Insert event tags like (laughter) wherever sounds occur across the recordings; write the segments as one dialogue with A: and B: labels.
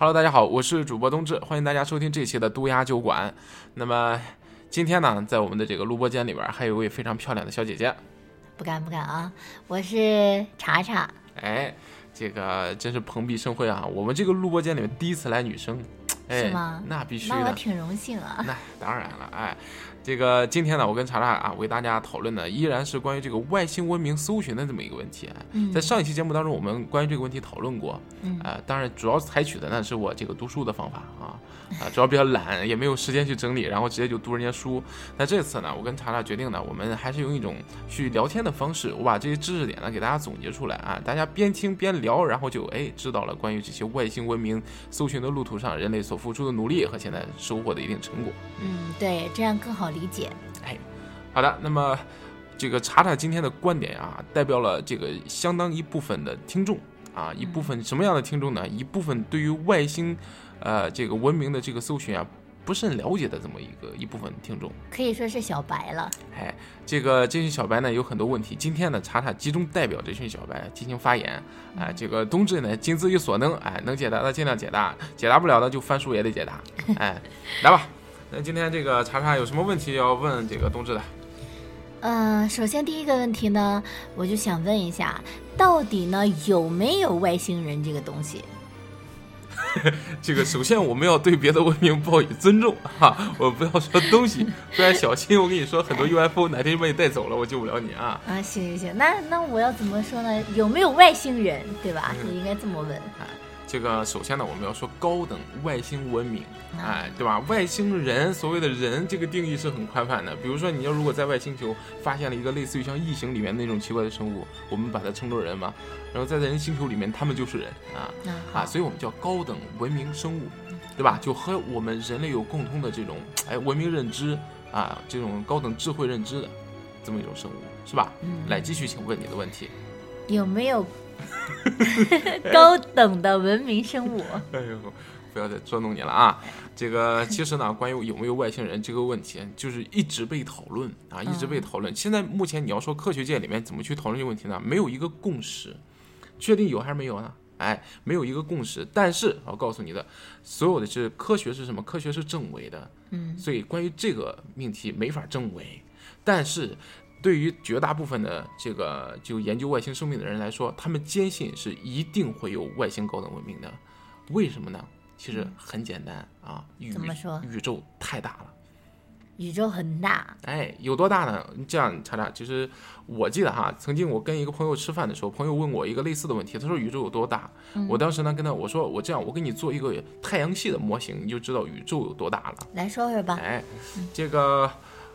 A: Hello，大家好，我是主播冬至，欢迎大家收听这期的都鸭酒馆。那么今天呢，在我们的这个录播间里边，还有一位非常漂亮的小姐姐。
B: 不敢不敢啊，我是查查。
A: 哎，这个真是蓬荜生辉啊！我们这个录播间里面第一次来女生，哎，
B: 是吗？
A: 那必须的，
B: 那我挺荣幸啊。
A: 那当然了，哎。这个今天呢，我跟查查啊，为大家讨论的依然是关于这个外星文明搜寻的这么一个问题。嗯在上一期节目当中，我们关于这个问题讨论过。嗯啊，当然主要采取的呢是我这个读书的方法啊。啊，主要比较懒，也没有时间去整理，然后直接就读人家书。那这次呢，我跟查查决定呢，我们还是用一种去聊天的方式，我把这些知识点呢给大家总结出来啊，大家边听边聊，然后就哎知道了关于这些外星文明搜寻的路途上人类所付出的努力和现在收获的一定成果。
B: 嗯，对，这样更好理解。
A: 哎，好的，那么这个查查今天的观点啊，代表了这个相当一部分的听众啊，一部分什么样的听众呢？一部分对于外星。呃，这个文明的这个搜寻啊，不甚了解的这么一个一部分听众，
B: 可以说是小白了。
A: 哎，这个这群小白呢有很多问题，今天呢查查集中代表这群小白进行发言。哎，这个冬至呢尽自己所能，哎，能解答的尽量解答，解答不了的就翻书也得解答。哎，来吧，那今天这个查查有什么问题要问这个冬至的？
B: 嗯，首先第一个问题呢，我就想问一下，到底呢有没有外星人这个东西？(laughs)
A: 这个首先我们要对别的文明报以尊重哈，(laughs) 我不要说东西，不然小心我跟你说很多 (laughs) UFO 哪天就把你带走了，我救不了你啊！
B: 啊，行行行，那那我要怎么说呢？有没有外星人，对吧？我应该这么问。
A: 这个首先呢，我们要说高等外星文明，哎，对吧？外星人所谓的人这个定义是很宽泛的。比如说，你要如果在外星球发现了一个类似于像异形里面那种奇怪的生物，我们把它称作人嘛。然后在人星球里面，他们就是人啊啊，所以我们叫高等文明生物，对吧？就和我们人类有共通的这种哎文明认知啊，这种高等智慧认知的这么一种生物，是吧？来继续，请问你的问题，
B: 有没有？(laughs) 高等的文明生物，
A: 哎呦，不要再捉弄你了啊！这个其实呢，关于有没有外星人这个问题，就是一直被讨论啊，一直被讨论。现在目前你要说科学界里面怎么去讨论这个问题呢？没有一个共识，确定有还是没有呢？哎，没有一个共识。但是我告诉你的，所有的是科学是什么？科学是证伪的，
B: 嗯，
A: 所以关于这个命题没法证伪，但是。对于绝大部分的这个就研究外星生命的人来说，他们坚信是一定会有外星高等文明的。为什么呢？其实很简单啊，
B: 怎么说？
A: 宇宙太大了，
B: 宇宙很大。
A: 哎，有多大呢？这样查查。其实我记得哈，曾经我跟一个朋友吃饭的时候，朋友问我一个类似的问题，他说宇宙有多大？我当时呢跟他我说我这样，我给你做一个太阳系的模型，你就知道宇宙有多大了。
B: 来说说吧。
A: 哎，这个。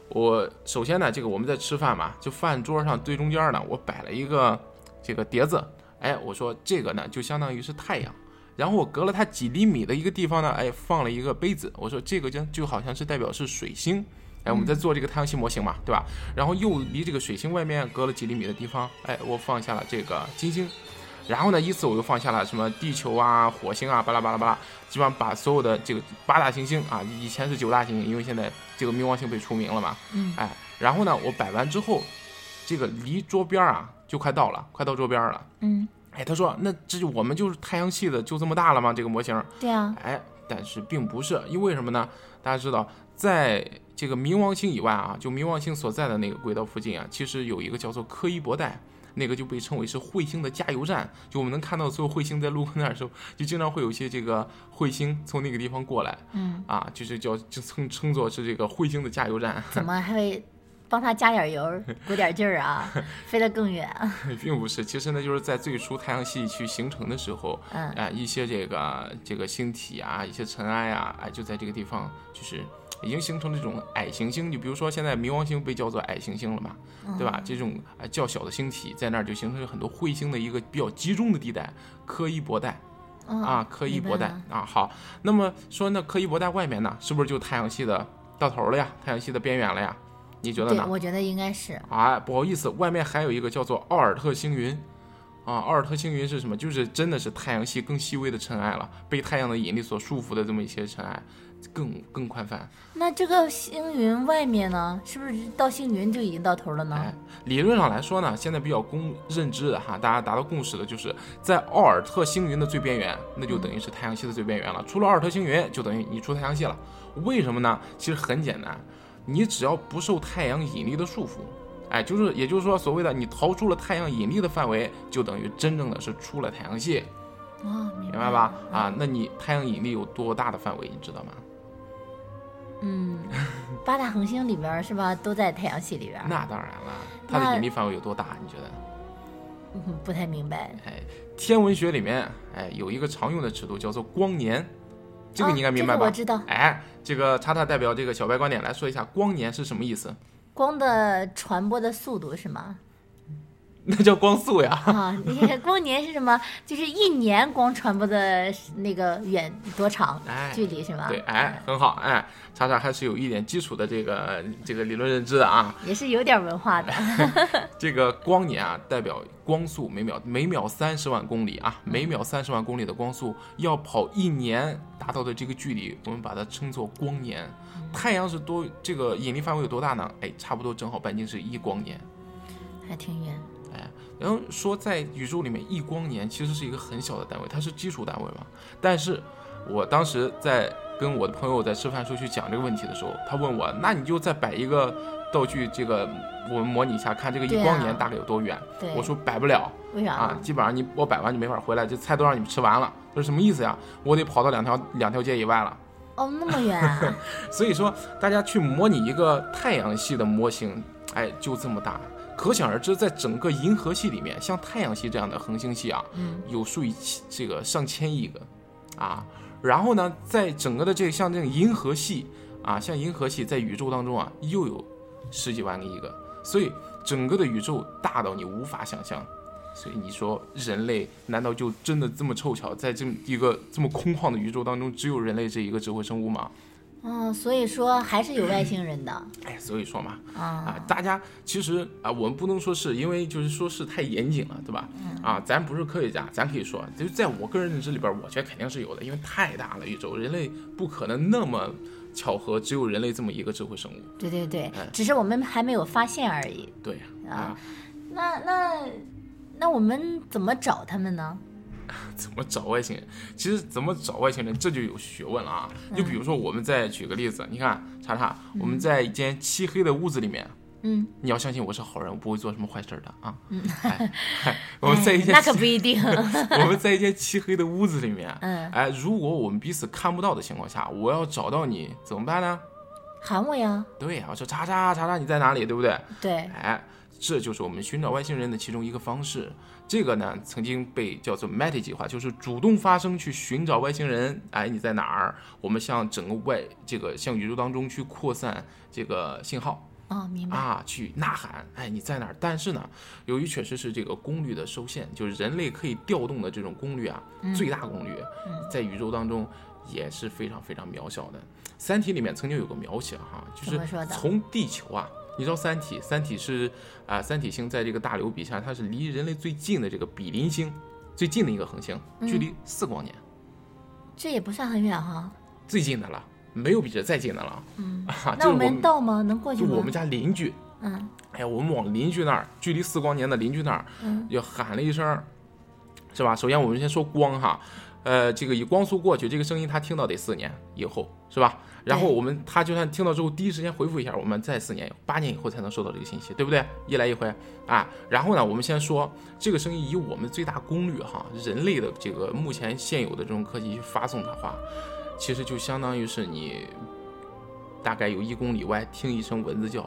A: 我首先呢，这个我们在吃饭嘛，就饭桌上最中间呢，我摆了一个这个碟子，哎，我说这个呢就相当于是太阳，然后我隔了它几厘米的一个地方呢，哎，放了一个杯子，我说这个就就好像是代表是水星，哎，我们在做这个太阳系模型嘛，对吧？然后又离这个水星外面隔了几厘米的地方，哎，我放下了这个金星。然后呢，依次我又放下了什么地球啊、火星啊，巴拉巴拉巴拉，基本上把所有的这个八大行星啊，以前是九大行星，因为现在这个冥王星被除名了嘛。
B: 嗯。
A: 哎，然后呢，我摆完之后，这个离桌边啊就快到了，快到桌边了。
B: 嗯。
A: 哎，他说，那这就我们就是太阳系的就这么大了吗？这个模型？
B: 对啊。
A: 哎，但是并不是，因为什么呢？大家知道，在这个冥王星以外啊，就冥王星所在的那个轨道附近啊，其实有一个叫做柯伊伯带。那个就被称为是彗星的加油站，就我们能看到所有彗星在路过那儿的时候，就经常会有一些这个彗星从那个地方过来，
B: 嗯，
A: 啊，就是叫就称称作是这个彗星的加油站。(laughs)
B: 怎么还会帮他加点油，(laughs) 鼓点劲儿啊？飞得更远？(laughs)
A: 并不是，其实呢，就是在最初太阳系去形成的时候，
B: 嗯，
A: 啊，一些这个这个星体啊，一些尘埃啊，哎，就在这个地方就是。已经形成了这种矮行星，就比如说现在冥王星被叫做矮行星了嘛，对吧？这种较小的星体在那儿就形成了很多彗星的一个比较集中的地带，柯伊伯带啊，柯伊伯带啊。好，那么说那柯伊伯带外面呢，是不是就太阳系的到头了呀？太阳系的边缘了呀？你觉得呢？
B: 我觉得应该是。
A: 啊，不好意思，外面还有一个叫做奥尔特星云啊。奥尔特星云是什么？就是真的是太阳系更细微的尘埃了，被太阳的引力所束缚的这么一些尘埃。更更宽泛。
B: 那这个星云外面呢，是不是到星云就已经到头了呢？
A: 哎，理论上来说呢，现在比较公认知的哈，大家达到共识的就是在奥尔特星云的最边缘，那就等于是太阳系的最边缘了。出了奥尔特星云，就等于你出太阳系了。为什么呢？其实很简单，你只要不受太阳引力的束缚，哎，就是也就是说，所谓的你逃出了太阳引力的范围，就等于真正的是出了太阳系，
B: 哦，明
A: 明白吧？啊，，那你太阳引力有多大的范围，你知道吗？
B: 嗯，(laughs) 八大恒星里边是吧，都在太阳系里边。
A: 那当然了，它的引力范围有多大？你觉得？
B: 嗯，不太明白。
A: 哎，天文学里面，哎，有一个常用的尺度叫做光年，这个
B: 啊
A: 你应该明白吧？
B: 这个我知道，
A: 哎，这个叉叉代表这个小白观点来说一下，光年是什么意思？
B: 光的传播的速度是吗？(laughs)
A: 那叫光速呀。
B: 啊，(laughs) 光年是什么？就是一年光传播的那个远多长
A: 哎，
B: 距离是吗？
A: 对，哎，很好，哎，查查还是有一点基础的这个这个理论认知的啊。
B: 也是有点文化的。(laughs)
A: 这个光年啊，代表光速每秒每秒三十万公里啊，每秒三十万公里的光速要跑一年达到的这个距离，我们把它称作光年。太阳是多这个引力范围有多大呢？哎，差不多正好半径是一光年。
B: 还挺远。
A: 然后说在宇宙里面一光年其实是一个很小的单位，它是基础单位嘛。但是我当时在跟我的朋友在吃饭时候去讲这个问题的时候，他问我，那你就再摆一个道具，这个我们模拟一下，看这个一光年大概有多远。
B: 对，
A: 我说摆不了
B: 为啥
A: 啊？，基本上你我摆完就没法回来，这菜都让你们吃完了。这是什么意思呀？我得跑到两条两条街以外了。
B: 哦，那么远啊！(laughs)
A: 所以说，大家去模拟一个太阳系的模型，哎，就这么大。可想而知，在整个银河系里面，像太阳系这样的恒星系啊，
B: 嗯，
A: 有数以千这个上千亿个，啊，然后呢，在整个的这个像这个银河系啊，像银河系在宇宙当中啊，又有十几万个亿个，所以整个的宇宙大到你无法想象。所以你说人类难道就真的这么凑巧，在这么一个这么空旷的宇宙当中，只有人类这一个智慧生物吗？
B: 哦，所以说还是有外星人的 (clears throat)
A: 哎，所以说嘛，
B: 啊
A: 啊，大家其实啊，我们不能说是因为就是说是太严谨了，对吧？
B: 嗯
A: 啊，咱不是科学家，咱可以说，就是在我个人认知里边，我觉得肯定是有的，因为太大了宇宙，人类不可能那么巧合，只有人类这么一个智慧生物。
B: 对对对
A: 哎，
B: 只是我们还没有发现而已。
A: 对
B: 啊
A: 啊，
B: 那那那我们怎么找他们呢？(laughs)
A: 怎么找外星人？其实怎么找外星人，这就有学问了啊。就比如说，我们再举个例子，你看，查查，我们在一间漆黑的屋子里面。
B: 嗯，
A: 你要相信我是好人，我不会做什么坏事儿的啊！哎 (laughs) 哎我们在一间那
B: 可不一定。(laughs)
A: 我们在一间漆黑的屋子里面，
B: 嗯
A: 哎，如果我们彼此看不到的情况下，我要找到你怎么办呢？
B: 喊我呀。
A: 对呀，我说查查查查你在哪里，对不对？
B: 对，
A: 哎，这就是我们寻找外星人的其中一个方式。这个呢，曾经被叫做 MET 计划，就是主动发声去寻找外星人。哎，你在哪儿？我们向整个外这个向宇宙当中去扩散这个信号。
B: 哦，明白。
A: 啊，去呐喊，哎，你在哪儿？但是呢，由于确实是这个功率的受限，就是人类可以调动的这种功率啊，最大功率，在宇宙当中也是非常非常渺小的。《三体》里面曾经有个描写哈，就是从地球啊，你知道《三体》，《三体》是啊、三体星在这个大流比下，它是离人类最近的这个比邻星最近的一个恒星，距离四光年，
B: 这也不算很远哈。
A: 最近的了，没有比这再近的了。嗯，啊、
B: 那我们到吗？能过去吗？
A: 就我们家邻居，
B: 嗯
A: 哎呀，我们往邻居那儿，距离四光年的邻居那儿，
B: 嗯
A: 要喊了一声，是吧？首先我们先说光哈，呃，这个以光速过去，这个声音他听到得四年以后，是吧？然后我们他就算听到之后，第一时间回复一下，我们再四年、八年以后才能收到这个信息，对不对？一来一回啊。然后呢，我们先说这个声音以我们最大功率哈，人类的这个目前现有的这种科技去发送它的话，其实就相当于是你大概有一公里外听一声蚊子叫，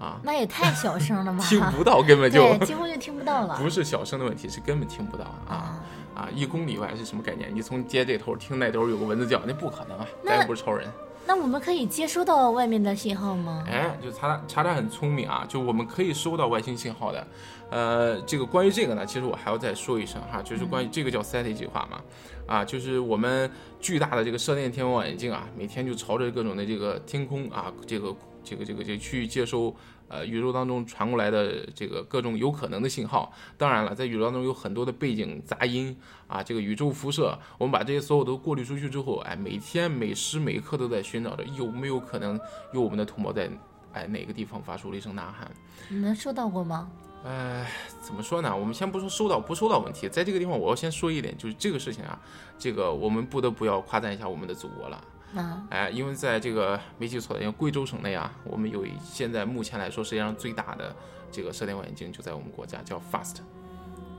A: 啊，
B: 那也太小声了吧？(laughs)
A: 听不到，根本 (laughs) 就
B: 对，几乎就听不到了。
A: 不是小声的问题，是根本听不到啊
B: 啊，
A: 啊！一公里外是什么概念？你从街这头听那头有个蚊子叫，那不可能啊，咱又不是超人。
B: 那我们可以接收到外面的信号吗？
A: 哎，就查查查很聪明啊，就我们可以收到外星信号的。呃，这个关于这个呢，其实我还要再说一声哈，就是关于这个叫 SETI 计划嘛，啊，就是我们巨大的这个射电天文望远镜啊，每天就朝着各种的这个天空啊，这个这个这个这个去接收呃宇宙当中传过来的这个各种有可能的信号。当然了，在宇宙当中有很多的背景杂音啊，这个宇宙辐射，我们把这些所有都过滤出去之后，哎，每天每时每刻都在寻找着有没有可能有我们的同胞在哎哪个地方发出了一声呐喊。
B: 你们收到过吗？
A: 哎，怎么说呢？我们先不说收到不收到问题，在这个地方我要先说一点，就是这个事情啊，这个我们不得不要夸赞一下我们的祖国了。
B: 啊，
A: 哎，因为在这个没记错的，因为贵州省内啊，我们有现在目前来说世界上最大的这个射电望远镜就在我们国家，叫 FAST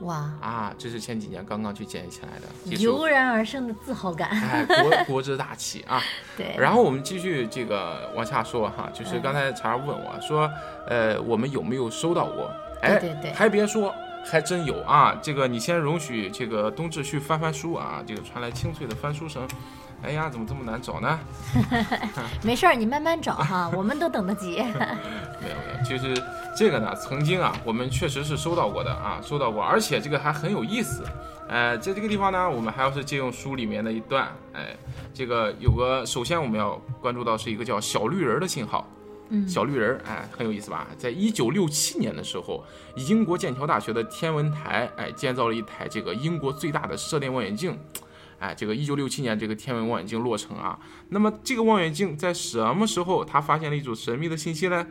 B: 哇，
A: 啊，这是前几年刚刚去建立起来的，
B: 油然而生的自豪感。
A: 哎，国 (laughs) 国之大器啊。
B: 对，
A: 然后我们继续这个往下说哈，就是刚才查查问我说，呃，我们有没有收到过？哎，
B: 对对对
A: 还别说，还真有啊。这个你先容许这个冬至去翻翻书啊，这个传来清脆的翻书声。哎呀，怎么这么难找呢？(laughs)
B: 没事儿，你慢慢找哈，(laughs) 我们都等得及。
A: 没有没有，就是这个呢，曾经啊，我们确实是收到过的啊，收到过，而且这个还很有意思。呃，在这个地方呢，我们还要是借用书里面的一段，哎，这个有个，首先我们要关注到是一个叫小绿人儿的信号。
B: 嗯，
A: 小绿人儿，哎，很有意思吧？在一九六七年的时候，英国剑桥大学的天文台，哎，建造了一台这个英国最大的射电望远镜。哎，这个一九六七年这个天文望远镜落成啊。那么这个望远镜在什么时候它发现了一组神秘的信息呢？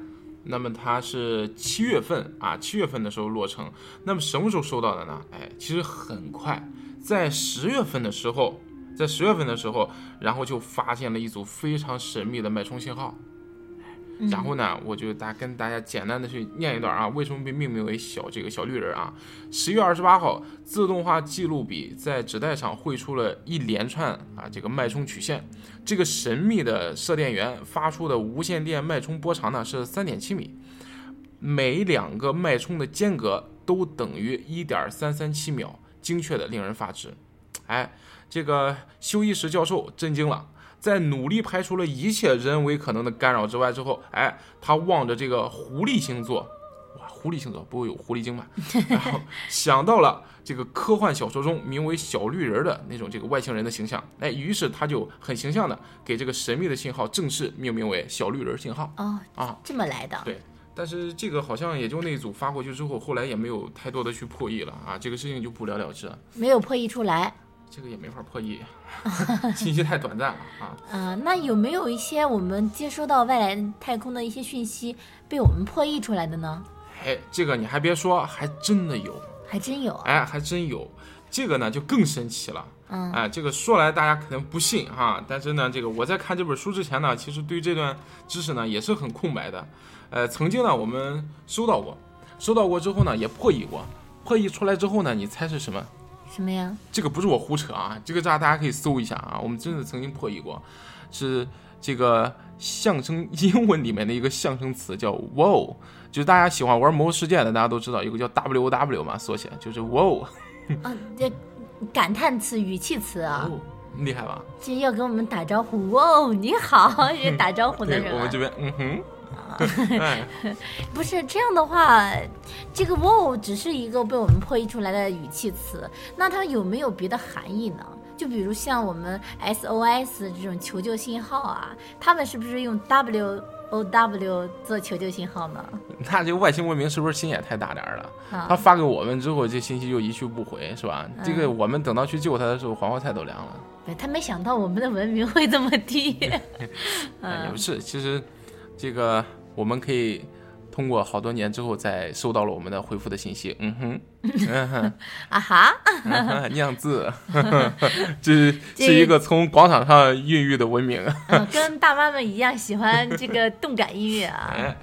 A: 那么它是七月份啊，七月份的时候落成。那么什么时候收到的呢？哎，其实很快，在十月份的时候，在十月份的时候，然后就发现了一组非常神秘的脉冲信号。然后呢，我就大跟大家简单的去念一段啊，为什么被命名为小这个小绿人啊？十月二十八号，自动化记录笔在纸带上绘出了一连串啊这个脉冲曲线。这个神秘的射电源发出的无线电脉冲波长呢是三点七米，每两个脉冲的间隔都等于一点三三七秒，精确的令人发指。哎，这个休伊什教授震惊了。在努力排除了一切人为可能的干扰之外之后，哎，他望着这个狐狸星座，哇，狐狸星座不会有狐狸精吧？(laughs) 然后想到了这个科幻小说中名为小绿人的那种这个外星人的形象，哎，于是他就很形象的给这个神秘的信号正式命名为小绿人信号
B: 哦，
A: 啊。
B: 这么来的。
A: 对，但是这个好像也就那组发过去之后，后来也没有太多的去破译了啊，这个事情就不了了之了。
B: 没有破译出来。
A: 这个也没法破译，(laughs) 信息太短暂了啊。
B: 啊，(laughs) 那有没有一些我们接收到外来太空的一些讯息被我们破译出来的呢？
A: 哎，这个你还别说，还真的有，
B: 还真有。
A: 哎，还真有。这个呢就更神奇了。
B: 嗯，
A: 哎，这个说来大家可能不信哈，但是呢，这个我在看这本书之前呢，其实对这段知识呢也是很空白的。呃，曾经呢我们收到过，收到过之后呢也破译过，破译出来之后呢，你猜是什么？
B: 什么呀？
A: 这个不是我胡扯啊，这个大大家可以搜一下啊，我们真的曾经破译过，是这个相声英文里面的一个相声词叫 “wow”，就是大家喜欢玩《魔兽世界》的，大家都知道有个叫 “w w” 嘛，缩写就是 “wow”。
B: 啊，这感叹词、语气词啊，
A: 哦厉害吧？
B: 这要跟我们打招呼。哦，你好，(laughs) 这打招呼的，人啊
A: 我们这边嗯哼。(laughs) 哎，
B: 不是这样的话，这个 “wow” 只是一个被我们破译出来的语气词，那它有没有别的含义呢？就比如像我们 SOS 这种求救信号啊，他们是不是用 W O W 做求救信号呢？(laughs)
A: 那这个外星文明是不是心也太大点儿了？
B: 啊
A: 他发给我们之后，这信息就一去不回，是吧？这个
B: 嗯
A: 我们等到去救他的时候，黄花菜都凉了。
B: 对他没想到我们的文明会这么低。(laughs)
A: 哎，也不是，其实这个我们可以通过好多年之后再收到了我们的回复的信息。嗯哼，(laughs) 嗯哼，
B: 啊哈，
A: 酿字，(laughs) 这是
B: 这
A: 是一个从广场上孕育的文明。
B: 嗯，跟大妈们一样喜欢这个动感音乐啊。(laughs)
A: 哎，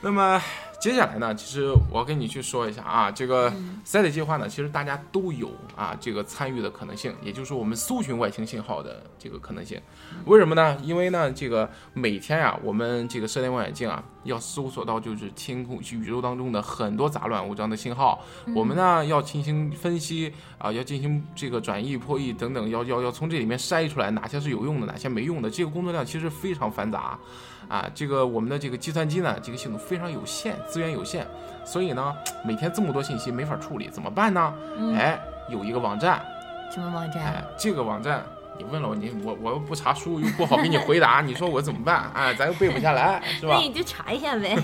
A: 那么接下来呢，其实我要跟你去说一下啊，这个 SET 计划呢，其实大家都有啊这个参与的可能性，也就是我们搜寻外星信号的这个可能性。为什么呢？因为呢，这个每天呀、我们这个射电望远镜啊，要搜索到就是天空宇宙当中的很多杂乱无章的信号，我们呢要进行分析啊，要进行这个转译、破译等等，要要要从这里面筛出来哪些是有用的，哪些没用的，这个工作量其实非常繁杂。啊，这个我们的这个计算机呢，这个系统非常有限，资源有限，所以呢，每天这么多信息没法处理，怎么办呢？
B: 嗯
A: 哎，有一个网站，
B: 什么网站？
A: 哎，这个网站你问了我，你我我又不查书，又不好给你回答，你说我怎么办？哎，咱又背不下来，是吧？
B: 那你就查一下呗。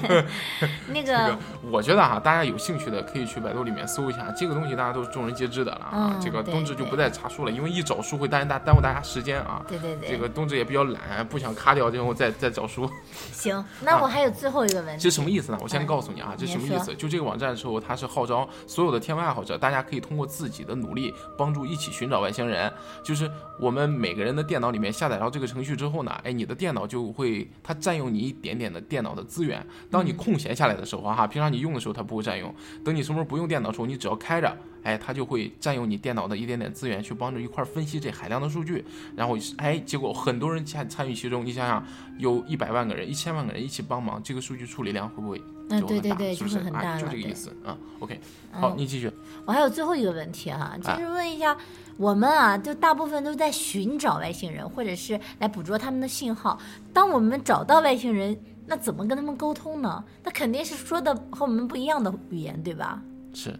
B: (laughs) 那
A: 这个
B: 个，
A: 我觉得哈，大家有兴趣的可以去百度里面搜一下，这个东西大家都是众人皆知的了啊。
B: 嗯
A: 这个冬至就不再查书了，因为一找书会耽耽耽误大家时间啊。
B: 对对对，
A: 这个冬至也比较懒，不想卡掉之后再再找书，
B: 行。那我还有最后一个问题，
A: 这什么意思呢？我先
B: 嗯
A: 告诉你啊，这什么意思？就这个网站的时候，它是号召所有的天文爱好者，大家可以通过自己的努力，帮助一起寻找外星人。就是我们每个人的电脑里面下载到这个程序之后呢，哎，你的电脑就会它占用你一点点的电脑的资源。当你空闲下来的时候哈，平常你用的时候它不会占用，等你什么时候不用电脑的时候，你只要开着，哎，它就会占用你电脑的一点点资源，去帮着一块儿分析这海量的数据。然后哎，结果很多人参参与其中，你想想，有一百万个人、一千万个人一起帮忙，这个数据处理量会不会
B: 嗯，
A: 就很大？
B: 对对对，
A: 是不是？
B: 很大。
A: 就这个意思啊。OK，好，
B: 嗯
A: 你继续。
B: 我还有最后一个问题哈，就
A: 哎
B: 是问一下，我们啊，就大部分都在寻找外星人，或者是来捕捉他们的信号。当我们找到外星人，那怎么跟他们沟通呢？那肯定是说的和我们不一样的语言，对吧？
A: 是。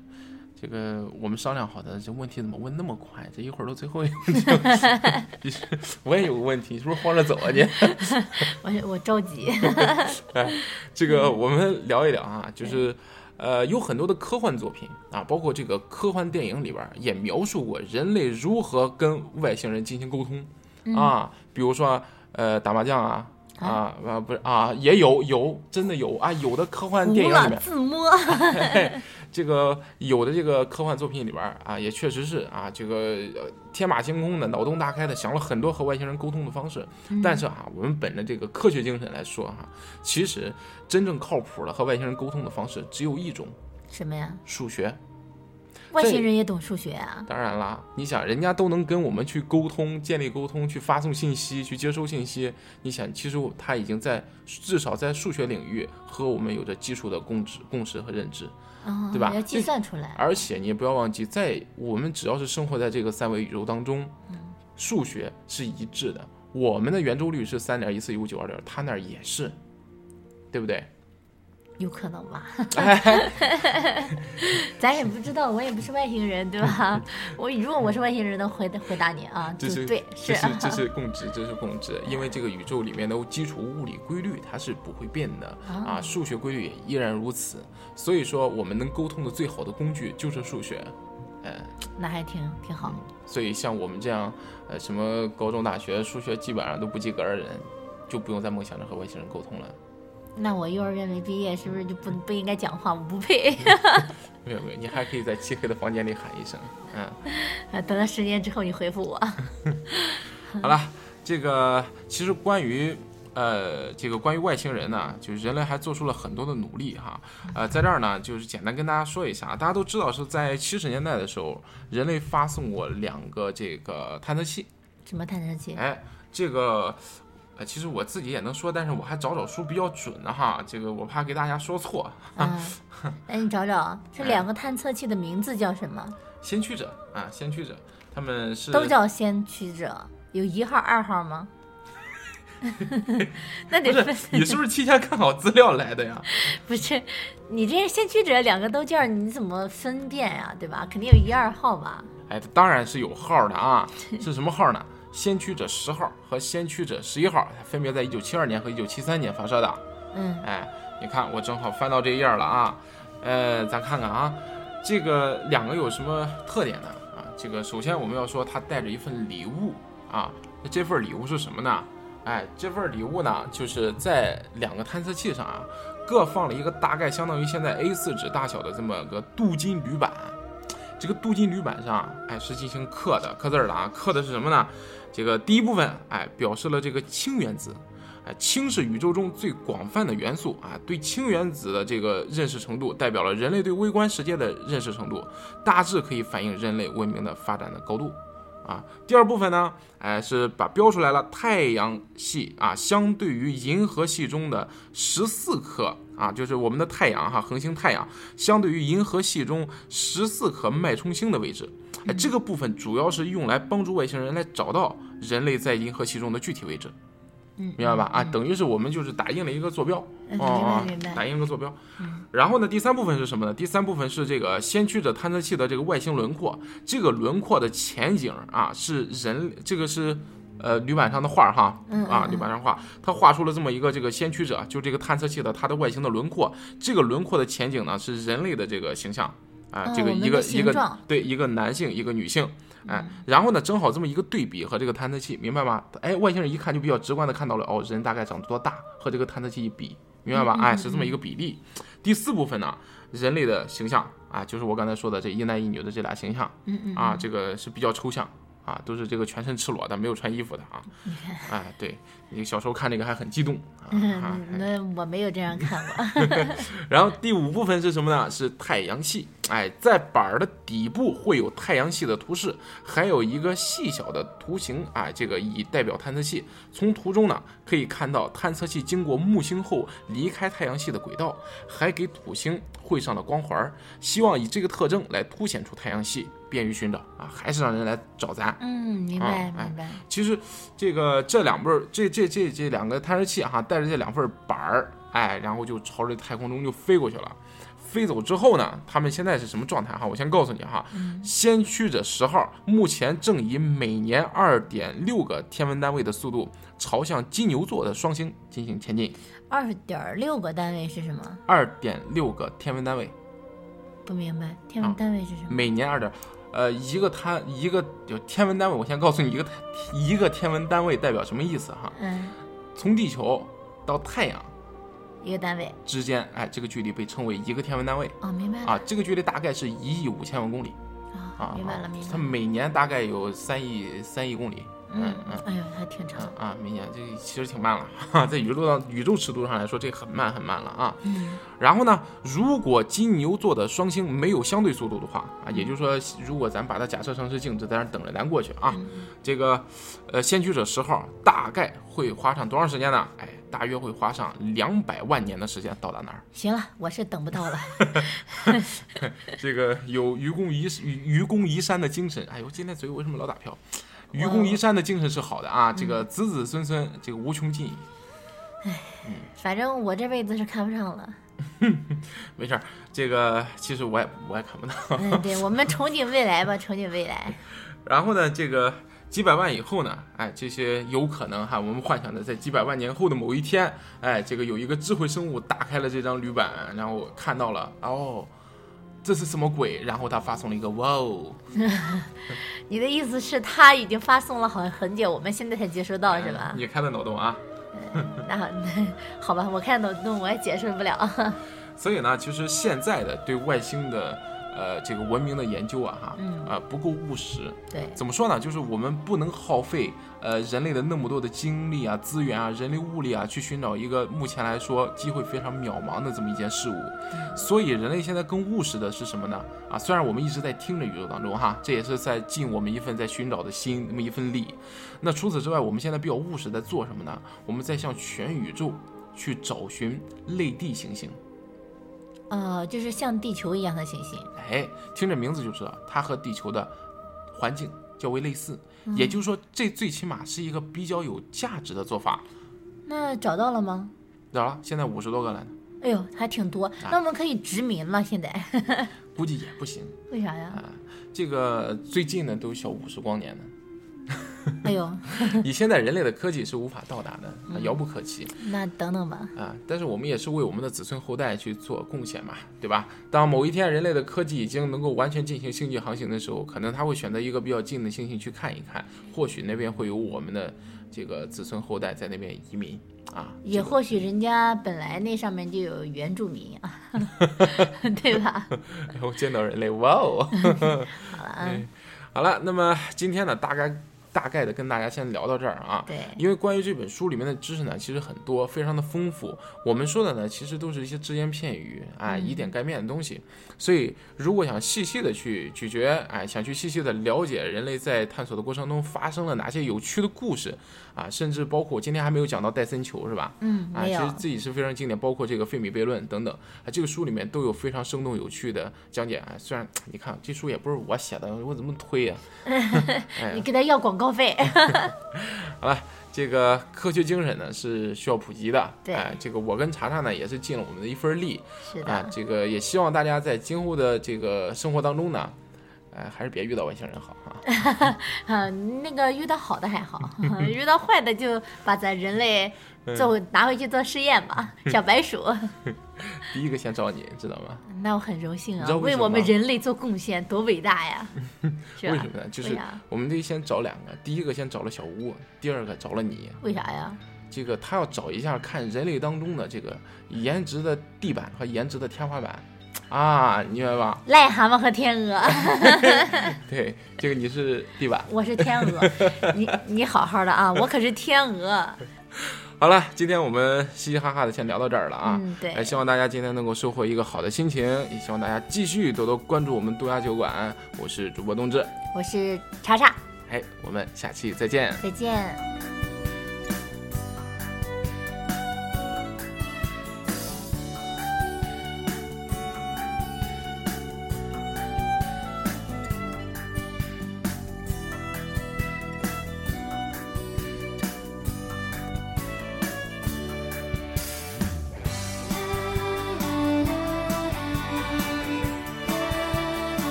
A: 这个我们商量好的，这问题怎么问那么快？这一会儿都最后一个问题 (laughs) 我也有个问题，是不是慌着走啊你？
B: 我我着急。(laughs)
A: 这个我们聊一聊啊，就是，呃，有很多的科幻作品啊，包括这个科幻电影里边也描述过人类如何跟外星人进行沟通啊，比如说呃打麻将啊。啊啊不是啊，也有有真的有啊，有的科幻电影里面，
B: 自摸，(laughs)
A: 这个有的这个科幻作品里边啊，也确实是啊，这个呃天马行空的、脑洞大开的，想了很多和外星人沟通的方式。但是啊，我们本着这个科学精神来说哈、其实真正靠谱的和外星人沟通的方式只有一种：
B: 什么呀？
A: 数学。
B: 外星人也懂数学啊？
A: 当然啦，你想人家都能跟我们去沟通、建立沟通、去发送信息、去接收信息，你想，其实他已经在至少在数学领域和我们有着基础的共识、共识和认知。
B: 啊，
A: 对吧
B: 要计算出来。
A: 而且你也不要忘记，在我们只要是生活在这个三维宇宙当中，数学是一致的。我们的圆周率是三点一四一五九二六，他那儿也是，对不对？
B: 有可能吧？
A: 哎，
B: 咱也不知道，我也不是外星人，对吧？我如果我是外星人，能回答回答你啊，
A: 这
B: 就是对，
A: 这是这是 (laughs) 共知，这是共知，因为这个宇宙里面的基础物理规律它是不会变的啊，数学规律也依然如此。所以说，我们能沟通的最好的工具就是数学。呃，
B: 那还挺挺好。
A: 所以像我们这样，呃，什么高中、大学数学基本上都不及格的人，就不用再梦想着和外星人沟通了。
B: 那我幼儿园没毕业，是不是就不不应该讲话？我不配。(laughs)
A: 没有没有，你还可以在漆黑的房间里喊一声，嗯。(laughs)
B: 啊等到十年之后你回复我。(laughs)
A: 好了，这个其实关于呃这个关于外星人呢，就是人类还做出了很多的努力哈。呃，在这儿呢，就是简单跟大家说一下，大家都知道是在七十年代的时候，人类发送过两个这个探测器，
B: 什么探测器？
A: 哎，这个。呃，其实我自己也能说，但是我还找找书比较准的哈，这个我怕给大家说错。
B: 嗯，(laughs) 哎，你找找，这两个探测器的名字叫什么？
A: 先驱者啊，先驱者，他们是
B: 都叫先驱者，有一号、二号吗？(laughs) 那得分
A: 你是不是提前看好资料来的呀？(laughs)
B: 不是，你这先驱者两个都叫，你怎么分辨呀？对吧？肯定有一二号吧？
A: 哎，当然是有号的啊，是什么号呢？先驱者十号和先驱者十一号，分别在一九七二年和一九七三年发射的。
B: 嗯，
A: 哎，你看我正好翻到这一页了啊，呃，咱看看啊，这个两个有什么特点呢？啊，这个首先我们要说它带着一份礼物啊，那这份礼物是什么呢？哎，这份礼物呢，就是在两个探测器上啊，各放了一个大概相当于现在 A4 纸大小的这么个镀金铝板。这个镀金铝板上，哎，是进行刻的，刻字儿的啊，刻的是什么呢？这个第一部分，哎，表示了这个氢原子，哎，氢是宇宙中最广泛的元素啊，对氢原子的这个认识程度，代表了人类对微观世界的认识程度，大致可以反映人类文明的发展的高度。啊，第二部分呢，哎，是把标出来了太阳系啊，相对于银河系中的十四颗啊，就是我们的太阳哈，恒星太阳，相对于银河系中十四颗脉冲星的位置，哎，这个部分主要是用来帮助外星人来找到人类在银河系中的具体位置。
B: 嗯，
A: 明白吧？啊，
B: 嗯
A: 等于是我们就是打印了一个坐标，
B: 嗯
A: 哦。打印一个坐标。然后呢，第三部分是什么呢？第三部分是这个先驱者探测器的这个外形轮廓，这个轮廓的前景啊是人，这个是。呃，铝板上的画哈，啊，铝板上画，他画出了这么一个这个先驱者，就这个探测器的它的外形的轮廓，这个轮廓的前景呢是人类的这个形象，啊，这个一个一个对一个男性一个女性，哎，
B: 嗯
A: 然后呢正好这么一个对比和这个探测器，明白吗？哎，外星人一看就比较直观的看到了，哦，人大概长多大，和这个探测器一比，明白吧？哎，是这么一个比例。第四部分呢，人类的形象啊，就是我刚才说的这一男一女的这俩形象，
B: 嗯嗯
A: 啊，这个是比较抽象啊，都是这个全身赤裸的，没有穿衣服的啊。哎，对你小时候看那个还很激动啊。(laughs)
B: 那我没有这样看过。(laughs)
A: 然后第五部分是什么呢？是太阳系。哎，在板儿的底部会有太阳系的图示，还有一个细小的图形，啊，这个以代表探测器。从图中呢，可以看到探测器经过木星后离开太阳系的轨道，还给土星绘上了光环儿，希望以这个特征来凸显出太阳系，便于寻找啊，还是让人来找咱。
B: 嗯，明
A: 啊
B: 白
A: 哎
B: 明白。
A: 其实这个这两份儿这这这这两个探测器哈，带着这两份板儿，哎，然后就朝着太空中就飞过去了。飞走之后呢，他们现在是什么状态哈？我先告诉你哈，先驱者十号目前正以每年二点六个天文单位的速度朝向金牛座的双星进行前进。
B: 二点六个单位是什么？
A: 二点六个天文单位，
B: 不明白。天文
A: 啊
B: 单位是什么？
A: 每年二点，呃，一个它一个就天文单位，我先告诉你一个一个天文单位代表什么意思哈？
B: 嗯，
A: 从地球到太阳。
B: 一个单位。
A: 之间，哎，这个距离被称为一个天文单位
B: 哦，明白了。
A: 啊，这个距离大概是一亿五千万公里
B: 啊
A: 啊，
B: 明白了
A: 啊
B: 明白了。
A: 它每年大概有三亿三亿公里，嗯嗯。
B: 哎呦，还挺长。
A: 啊明，年这其实挺慢了，(laughs) 哈，在宇宙上宇宙尺度上来说，这很慢很慢了啊。
B: 嗯
A: 然后呢，如果金牛座的双星没有相对速度的话啊，也就是说，如果咱把它假设成是静止，在那儿等着咱过去啊，
B: 嗯
A: 这个呃先驱者十号大概会花上多长时间呢？哎，大约会花上两百万年的时间到达那儿。
B: 行了，我是等不到了。(laughs)
A: 这个有愚公移愚愚公移山的精神。哎呦，今天嘴为什么老打飘？愚公移山的精神是好的啊，这个子子孙孙这个无穷尽。
B: 反正我这辈子是看不上了。(laughs)
A: 没事儿，这个其实我也我也看不到。
B: 嗯，对，我们憧憬未来吧，憧憬未来。(laughs)
A: 然后呢，这个几百万以后呢，哎，这些有可能哈，我们幻想的在几百万年后的某一天，哎，这个有一个智慧生物打开了这张铝板，然后看到了，哦，这是什么鬼？然后他发送了一个哇哦，(laughs)
B: 你的意思是他已经发送了好像很久，我们现在才接收到是吧？
A: 你开的脑洞啊。
B: 那好 (laughs) 好吧，我看脑洞我也解释不了。
A: 所以呢，其实现在的对外星的呃这个文明的研究啊，哈，
B: 嗯
A: 啊、不够务实。
B: 对，
A: 怎么说呢？就是我们不能耗费呃人类的那么多的精力啊、资源啊、人力物力啊，去寻找一个目前来说机会非常渺茫的这么一件事物。所以人类现在更务实的是什么呢？啊，虽然我们一直在听着宇宙当中哈，这也是在尽我们一份在寻找的心那么一份力。那除此之外，我们现在比较务实在做什么呢？我们在向全宇宙去找寻类地行星。
B: 呃，就是像地球一样的行星。
A: 哎，听这名字就知道，它和地球的环境较为类似，也就是说，这最起码是一个比较有价值的做法。
B: 那找到了吗？
A: 找了？现在五十多个了呢，
B: 哎呦，还挺多。那我们可以殖民了，现在 (laughs)
A: 估计也不行。
B: 为啥呀？
A: 啊这个最近呢都小五十光年呢，
B: 哎呦，(laughs) (laughs)
A: 以现在人类的科技是无法到达的，啊遥不可及
B: 那等等吧。
A: 啊。但是我们也是为我们的子孙后代去做贡献嘛，对吧？当某一天人类的科技已经能够完全进行星际航行的时候，可能他会选择一个比较近的星星去看一看，或许那边会有我们的这个子孙后代在那边移民啊。
B: 也或许人家本来那上面就有原住民啊，(laughs) 对吧？
A: 然后见到人类，哇哦！
B: 好了啊，
A: 好了，那么今天呢，大概大概的跟大家先聊到这儿啊。
B: 对，
A: 因为关于这本书里面的知识呢，其实很多，非常的丰富。我们说的呢，其实都是一些只言片语，哎，以点盖面的东西。所以，如果想细细的去咀嚼，哎，想去细细的了解人类在探索的过程中发生了哪些有趣的故事，啊，甚至包括今天还没有讲到戴森球是吧？
B: 嗯，
A: 啊，其实，自己是非常经典，包括这个费米悖论等等啊，这个书里面都有非常生动有趣的讲解。啊，虽然你看这书也不是我写的，我怎么推呀、(laughs) 哎
B: 你给他要广告费。(laughs)
A: 好了，这个科学精神呢是需要普及的。
B: 对
A: 哎，这个我跟查查呢也是尽了我们的一份力
B: 是
A: 啊。
B: 的，
A: 这个也希望大家在今后的这个生活当中呢，哎，还是别遇到外星人好啊。(laughs)
B: 啊，那个遇到好的还好，(laughs) 遇到坏的就把咱人类做拿回去做实验吧，小白鼠。(laughs)
A: 第一个先找你，知道吗？
B: 那我很荣幸啊
A: 为
B: 为我们人类做贡献，多伟大呀！(laughs) 是？
A: 为什么呢？就是？我们得先找两个，第一个先找了小吴，第二个找了你。
B: 为啥呀？
A: 这个他要找一下看人类当中的这个颜值的地板和颜值的天花板啊，你明白吧？(laughs)
B: 癞蛤蟆和天鹅，
A: 对，这个你是地板。
B: 我是天鹅，你你好好的啊，我可是天鹅。
A: 好了，今天我们嘻嘻哈哈的先聊到这儿了啊。
B: 嗯，对
A: 哎，，希望大家今天能够收获一个好的心情，也希望大家继续多多关注我们东亚酒馆。我是主播冬至，
B: 我是查查，
A: 哎，我们下期再见。
B: 再见。